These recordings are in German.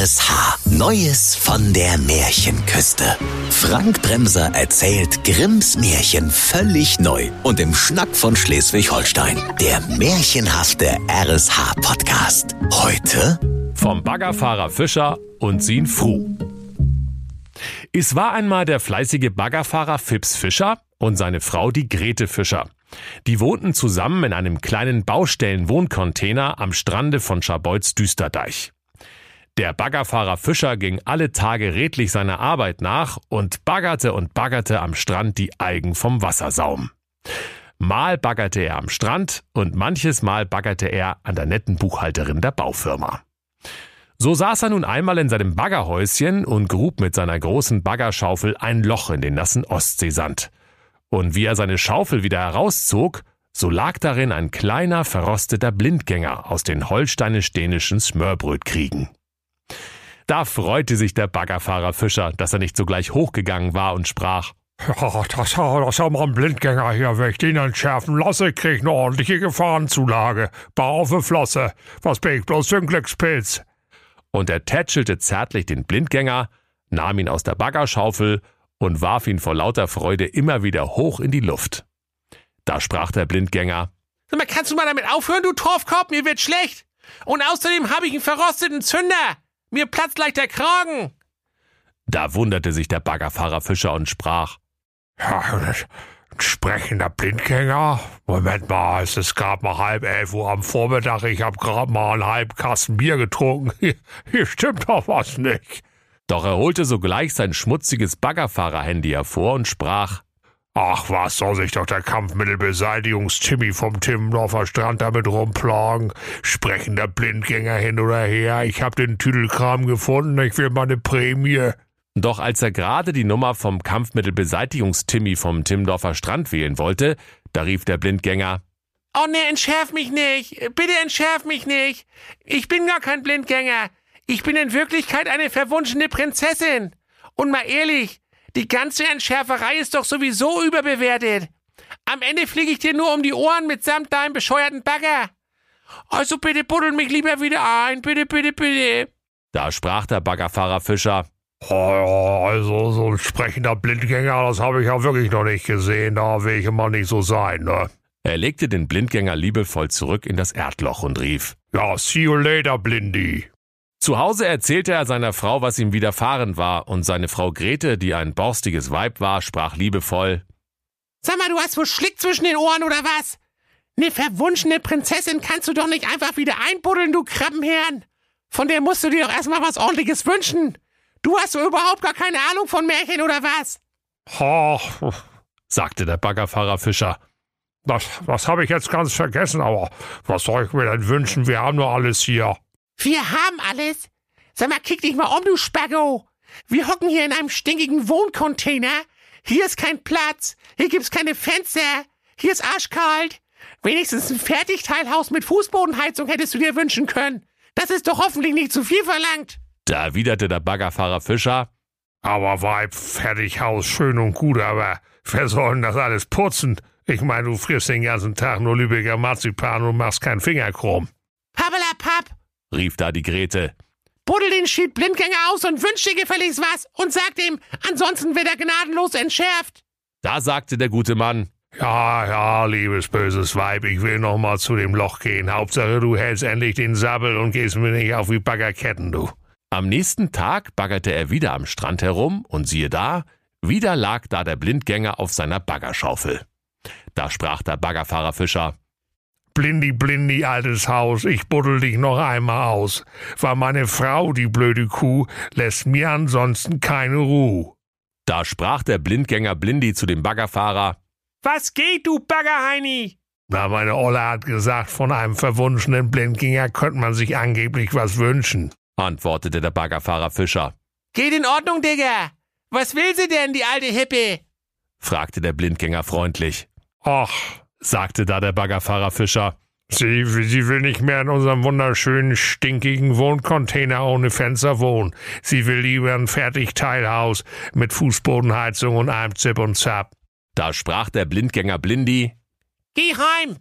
RSH. Neues von der Märchenküste. Frank Bremser erzählt Grimms Märchen völlig neu und im Schnack von Schleswig-Holstein. Der märchenhafte RSH-Podcast. Heute vom Baggerfahrer Fischer und Sin Fru. Es war einmal der fleißige Baggerfahrer Fips Fischer und seine Frau die Grete Fischer. Die wohnten zusammen in einem kleinen Baustellen-Wohncontainer am Strande von Scharbeutz Düsterdeich. Der Baggerfahrer Fischer ging alle Tage redlich seiner Arbeit nach und baggerte und baggerte am Strand die Algen vom Wassersaum. Mal baggerte er am Strand und manches Mal baggerte er an der netten Buchhalterin der Baufirma. So saß er nun einmal in seinem Baggerhäuschen und grub mit seiner großen Baggerschaufel ein Loch in den nassen Ostseesand. Und wie er seine Schaufel wieder herauszog, so lag darin ein kleiner, verrosteter Blindgänger aus den holsteinisch-dänischen Smörbrötkriegen. Da freute sich der Baggerfahrer Fischer, dass er nicht sogleich hochgegangen war und sprach, ja, das, das ist aber ein Blindgänger hier. Wenn ich den entschärfen lasse, krieg ich eine ordentliche Gefahrenzulage. Bau auf die Flosse. Was bin ich bloß für ein Glückspilz? Und er tätschelte zärtlich den Blindgänger, nahm ihn aus der Baggerschaufel und warf ihn vor lauter Freude immer wieder hoch in die Luft. Da sprach der Blindgänger. Sag mal, kannst du mal damit aufhören, du Torfkorb? Mir wird schlecht. Und außerdem habe ich einen verrosteten Zünder. Mir platzt gleich der Kragen. Da wunderte sich der Baggerfahrer Fischer und sprach. Ja, ein sprechender Blindgänger? Moment mal, es ist gerade mal halb elf Uhr am Vormittag. Ich habe gerade mal einen halben Kasten Bier getrunken. Hier, hier stimmt doch was nicht. Doch er holte sogleich sein schmutziges Baggerfahrer-Handy hervor und sprach, Ach, was soll sich doch der Kampfmittelbeseitigungs-Timmy vom Timmendorfer Strand damit rumplagen? Sprechender Blindgänger hin oder her, ich hab den Tüdelkram gefunden, ich will meine Prämie. Doch als er gerade die Nummer vom Kampfmittelbeseitigungs-Timmy vom Timmendorfer Strand wählen wollte, da rief der Blindgänger, Oh ne, entschärf mich nicht, bitte entschärf mich nicht. Ich bin gar kein Blindgänger. Ich bin in Wirklichkeit eine verwunschene Prinzessin. Und mal ehrlich, die ganze Entschärferei ist doch sowieso überbewertet. Am Ende fliege ich dir nur um die Ohren mitsamt deinem bescheuerten Bagger. Also bitte buddel mich lieber wieder ein, bitte, bitte, bitte. Da sprach der Baggerfahrer Fischer. Oh, also so ein sprechender Blindgänger, das habe ich ja wirklich noch nicht gesehen. Da will ich immer nicht so sein, ne? Er legte den Blindgänger liebevoll zurück in das Erdloch und rief: Ja, see you later, Blindy. Zu Hause erzählte er seiner Frau, was ihm widerfahren war, und seine Frau Grete, die ein borstiges Weib war, sprach liebevoll Sag mal, du hast wohl Schlick zwischen den Ohren oder was? Ne verwunschene Prinzessin kannst du doch nicht einfach wieder einbuddeln, du Krabbenherrn. Von der musst du dir doch erstmal was ordentliches wünschen. Du hast doch überhaupt gar keine Ahnung von Märchen oder was? Ha, sagte der Baggerfahrer Fischer. Das, das habe ich jetzt ganz vergessen, aber was soll ich mir denn wünschen? Wir haben nur alles hier. Wir haben alles? Sag mal, kick dich mal um, du Spaggo. Wir hocken hier in einem stinkigen Wohncontainer. Hier ist kein Platz. Hier gibt's keine Fenster. Hier ist arschkalt. Wenigstens ein Fertigteilhaus mit Fußbodenheizung hättest du dir wünschen können. Das ist doch hoffentlich nicht zu viel verlangt. Da erwiderte der Baggerfahrer Fischer. Aber Weib, Fertighaus, schön und gut, aber wer soll denn das alles putzen? Ich meine, du frisst den ganzen Tag nur Lübecker Marzipan und machst keinen Finger krumm. Pappelapapp, rief da die Grete. Buddel den Schied Blindgänger aus und wünsch dir gefälligst was und sag ihm, ansonsten wird er gnadenlos entschärft. Da sagte der gute Mann. Ja, ja, liebes böses Weib, ich will noch mal zu dem Loch gehen. Hauptsache, du hältst endlich den Sabbel und gehst mir nicht auf wie Baggerketten, du. Am nächsten Tag baggerte er wieder am Strand herum und siehe da, wieder lag da der Blindgänger auf seiner Baggerschaufel. Da sprach der Baggerfahrer Fischer. Blindi, blindi, altes Haus, ich buddel dich noch einmal aus. War meine Frau, die blöde Kuh, lässt mir ansonsten keine Ruhe. Da sprach der Blindgänger Blindi zu dem Baggerfahrer. Was geht, du Baggerheini? Na, meine Olle hat gesagt, von einem verwunschenen Blindgänger könnte man sich angeblich was wünschen, antwortete der Baggerfahrer Fischer. Geht in Ordnung, Digga. Was will sie denn, die alte Hippe? fragte der Blindgänger freundlich. Ach, sagte da der Baggerfahrer Fischer. Sie, sie will nicht mehr in unserem wunderschönen, stinkigen Wohncontainer ohne Fenster wohnen. Sie will lieber ein Fertigteilhaus mit Fußbodenheizung und einem Zip und Zap. Da sprach der Blindgänger Blindi. Geh heim!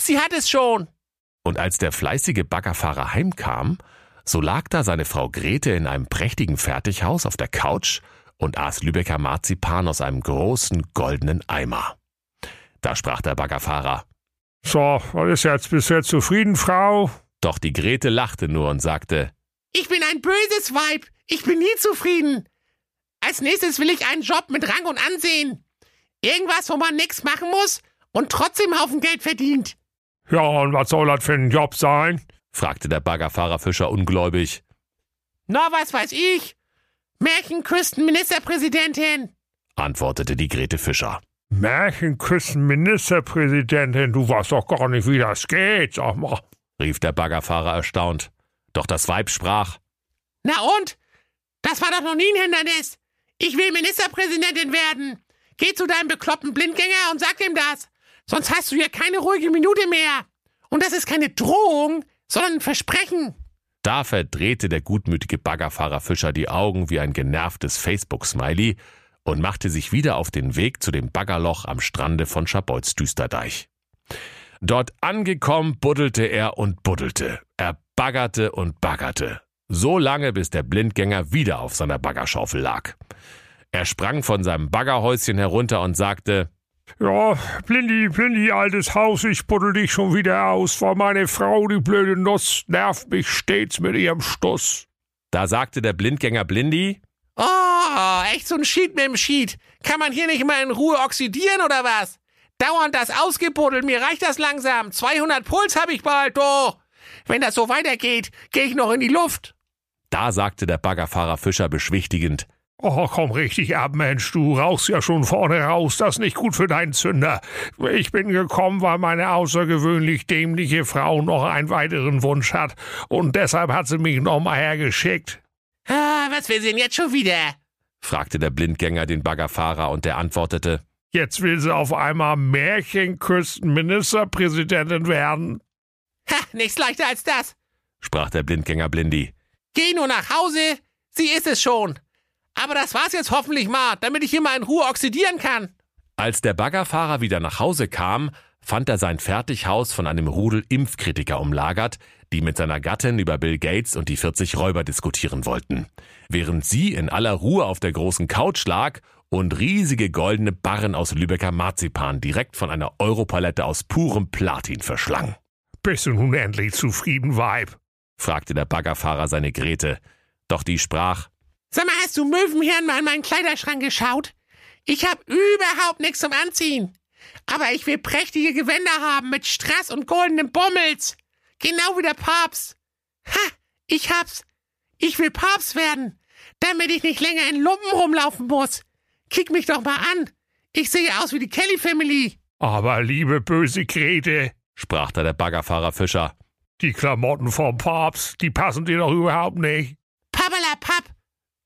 Sie hat es schon! Und als der fleißige Baggerfahrer heimkam, So lag da seine Frau Grete in einem prächtigen Fertighaus auf der Couch und aß Lübecker Marzipan aus einem großen goldenen Eimer. Da sprach der Baggerfahrer. So, was ist jetzt bisher zufrieden, Frau? Doch die Grete lachte nur und sagte, Ich bin ein böses Weib. Ich bin nie zufrieden. Als nächstes will ich einen Job mit Rang und Ansehen. Irgendwas, wo man nichts machen muss und trotzdem Haufen Geld verdient. Ja, und was soll das für ein Job sein? fragte der Baggerfahrer Fischer ungläubig. Na, was weiß ich. Märchenküstenministerpräsidentin, antwortete die Grete Fischer. Märchenküstenministerpräsidentin, du weißt doch gar nicht, wie das geht, sag mal, rief der Baggerfahrer erstaunt. Doch das Weib sprach. Na und? Das war doch noch nie ein Hindernis. Ich will Ministerpräsidentin werden. Geh zu deinem bekloppten Blindgänger und sag ihm das. Sonst hast du hier keine ruhige Minute mehr. Und das ist keine Drohung, sondern ein Versprechen. Da verdrehte der gutmütige Baggerfahrer Fischer die Augen wie ein genervtes Facebook-Smiley und machte sich wieder auf den Weg zu dem Baggerloch am Strande von Schabolz Düsterdeich. Dort angekommen, buddelte er und buddelte. Er baggerte und baggerte. So lange, bis der Blindgänger wieder auf seiner Baggerschaufel lag. Er sprang von seinem Baggerhäuschen herunter und sagte, ja, Blindi, Blindi, altes Haus, ich buddel dich schon wieder aus, weil meine Frau, die blöde Nuss, nervt mich stets mit ihrem Stuss. Da sagte der Blindgänger Blindi, Oh, echt so ein Schied mit dem Schied. Kann man hier nicht mal in Ruhe oxidieren oder was? Dauernd das ausgebuddelt, mir reicht das langsam. 200 Puls hab ich bald, oh. Wenn das so weitergeht, geh ich noch in die Luft. Da sagte der Baggerfahrer Fischer beschwichtigend, Oh, komm richtig ab, Mensch, du rauchst ja schon vorne raus, das ist nicht gut für deinen Zünder. Ich bin gekommen, weil meine außergewöhnlich dämliche Frau noch einen weiteren Wunsch hat, und deshalb hat sie mich nochmal hergeschickt. Was will sie denn jetzt schon wieder? fragte der Blindgänger den Baggerfahrer, und der antwortete, Jetzt will sie auf einmal Märchenküstenministerpräsidentin werden. Ha, nichts leichter als das, sprach der Blindgänger Blindi. Geh nur nach Hause, sie ist es schon. Aber das war's jetzt hoffentlich mal, damit ich hier mal in Ruhe oxidieren kann. Als der Baggerfahrer wieder nach Hause kam, fand er sein Fertighaus von einem Rudel Impfkritiker umlagert, die mit seiner Gattin über Bill Gates und die 40 Räuber diskutieren wollten. Während sie in aller Ruhe auf der großen Couch lag und riesige goldene Barren aus Lübecker Marzipan direkt von einer Europalette aus purem Platin verschlang. Bist du nun endlich zufrieden, Weib? fragte der Baggerfahrer seine Grete. Doch die sprach, Sag mal, hast du Möwenhirn mal in meinen Kleiderschrank geschaut? Ich hab überhaupt nichts zum Anziehen. Aber ich will prächtige Gewänder haben mit Strass und goldenem Bommels. Genau wie der Papst. Ha, ich hab's. Ich will Papst werden, damit ich nicht länger in Lumpen rumlaufen muss. Kick mich doch mal an. Ich sehe aus wie die Kelly Family. Aber liebe böse Grete, sprach da der Baggerfahrer Fischer, die Klamotten vom Papst, die passen dir doch überhaupt nicht. Pappala Papp,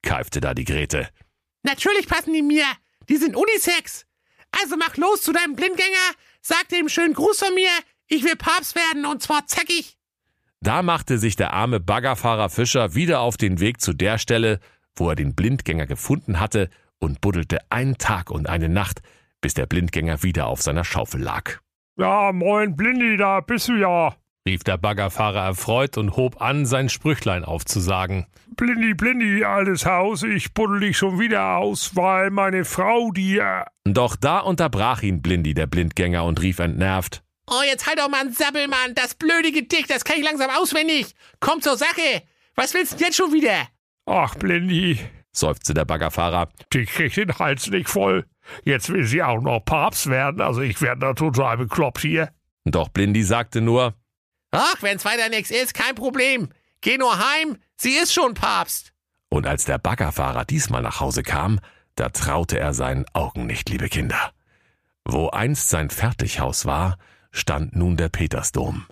keifte da die Grete. Natürlich passen die mir. Die sind Unisex. Also mach los zu deinem Blindgänger, sag dem schönen Gruß von mir, ich will Papst werden und zwar zackig. Da machte sich der arme Baggerfahrer Fischer wieder auf den Weg zu der Stelle, wo er den Blindgänger gefunden hatte und buddelte einen Tag und eine Nacht, bis der Blindgänger wieder auf seiner Schaufel lag. Ja, moin Blindi, da bist du ja, rief der Baggerfahrer erfreut und hob an, sein Sprüchlein aufzusagen. Blindi, Blindi, altes Haus, ich buddel dich schon wieder aus, weil meine Frau dir. Doch da unterbrach ihn Blindi, der Blindgänger, und rief entnervt. Oh, jetzt halt doch mal einen Sabbel, Mann. Das blöde Gedicht, das kann ich langsam auswendig. Komm zur Sache. Was willst du denn jetzt schon wieder? Ach, Blindi, seufzte der Baggerfahrer. Die kriegt den Hals nicht voll. Jetzt will sie auch noch Papst werden, also ich werde da total bekloppt hier. Doch Blindi sagte nur, Ach, wenn's weiter nichts ist, kein Problem. Geh nur heim, sie ist schon Papst. Und als der Baggerfahrer diesmal nach Hause kam, da traute er seinen Augen nicht, liebe Kinder. Wo einst sein Fertighaus war, stand nun der Petersdom.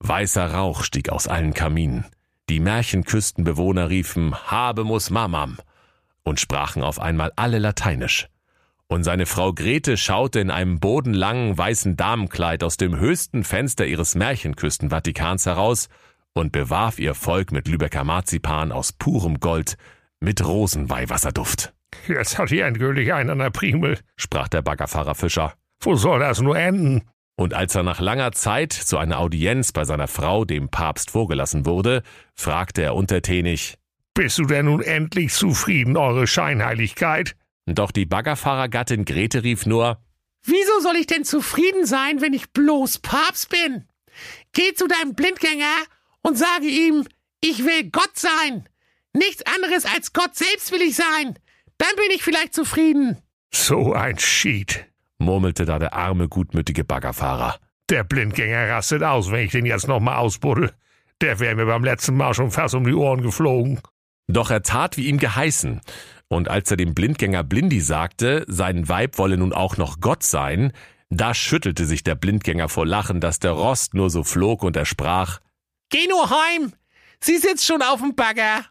Weißer Rauch stieg aus allen Kaminen. Die Märchenküstenbewohner riefen Habemus Mamam und sprachen auf einmal alle Lateinisch. Und seine Frau Grete schaute in einem bodenlangen weißen Damenkleid aus dem höchsten Fenster ihres Märchenküstenvatikans heraus und bewarf ihr Volk mit Lübecker Marzipan aus purem Gold mit Rosenweihwasserduft. Jetzt hat die endgültig einen an der Primel, sprach der Baggerfahrer Fischer. Wo soll das nur enden? Und als er nach langer Zeit zu einer Audienz bei seiner Frau, dem Papst, vorgelassen wurde, fragte er untertänig, Bist du denn nun endlich zufrieden, eure Scheinheiligkeit? Doch die Baggerfahrergattin Grete rief nur, Wieso soll ich denn zufrieden sein, wenn ich bloß Papst bin? Geh zu deinem Blindgänger und sage ihm, ich will Gott sein. Nichts anderes als Gott selbst will ich sein. Dann bin ich vielleicht zufrieden. So ein Schied, murmelte da der arme, gutmütige Baggerfahrer. Der Blindgänger rastet aus, wenn ich den jetzt nochmal ausbuddel. Der wäre mir beim letzten Mal schon fast um die Ohren geflogen. Doch er tat, wie ihm geheißen. Und als er dem Blindgänger Blindi sagte, sein Weib wolle nun auch noch Gott sein, da schüttelte sich der Blindgänger vor Lachen, dass der Rost nur so flog und er sprach, Geh nur heim! Sie sitzt schon auf dem Bagger!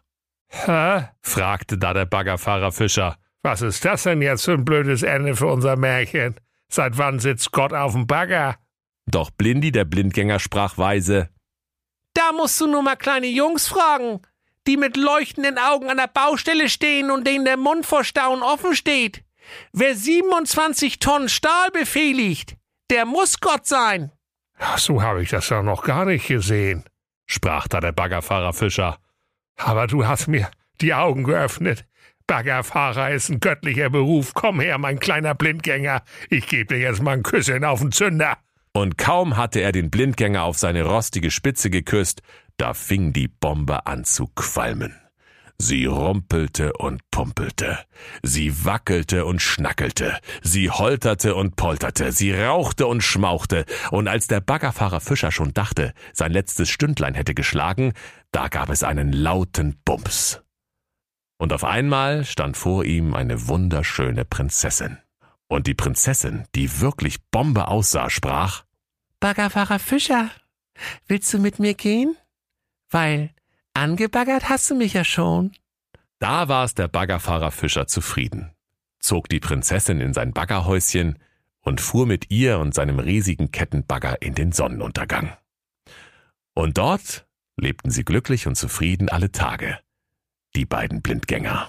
Hä? fragte da der Baggerfahrer Fischer. Was ist das denn jetzt für ein blödes Ende für unser Märchen? Seit wann sitzt Gott auf dem Bagger? Doch Blindi, der Blindgänger, sprach weise, Da musst du nur mal kleine Jungs fragen, die mit leuchtenden Augen an der Baustelle stehen und denen der Mund vor Staunen offen steht. Wer 27 Tonnen Stahl befehligt, der muss Gott sein. Ach, so habe ich das ja noch gar nicht gesehen, sprach da der Baggerfahrer Fischer. Aber du hast mir die Augen geöffnet. Baggerfahrer ist ein göttlicher Beruf. Komm her, mein kleiner Blindgänger. Ich gebe dir jetzt mal ein Küsschen auf den Zünder. Und kaum hatte er den Blindgänger auf seine rostige Spitze geküsst, da fing die Bombe an zu qualmen. Sie rumpelte und pumpelte. Sie wackelte und schnackelte. Sie holterte und polterte. Sie rauchte und schmauchte. Und als der Baggerfahrer Fischer schon dachte, sein letztes Stündlein hätte geschlagen, da gab es einen lauten Bums. Und auf einmal stand vor ihm eine wunderschöne Prinzessin. Und die Prinzessin, die wirklich Bombe aussah, sprach, Baggerfahrer Fischer, willst du mit mir gehen? Weil Angebaggert hast du mich ja schon. Da war es der Baggerfahrer Fischer zufrieden, zog die Prinzessin in sein Baggerhäuschen und fuhr mit ihr und seinem riesigen Kettenbagger in den Sonnenuntergang. Und dort lebten sie glücklich und zufrieden alle Tage, die beiden Blindgänger.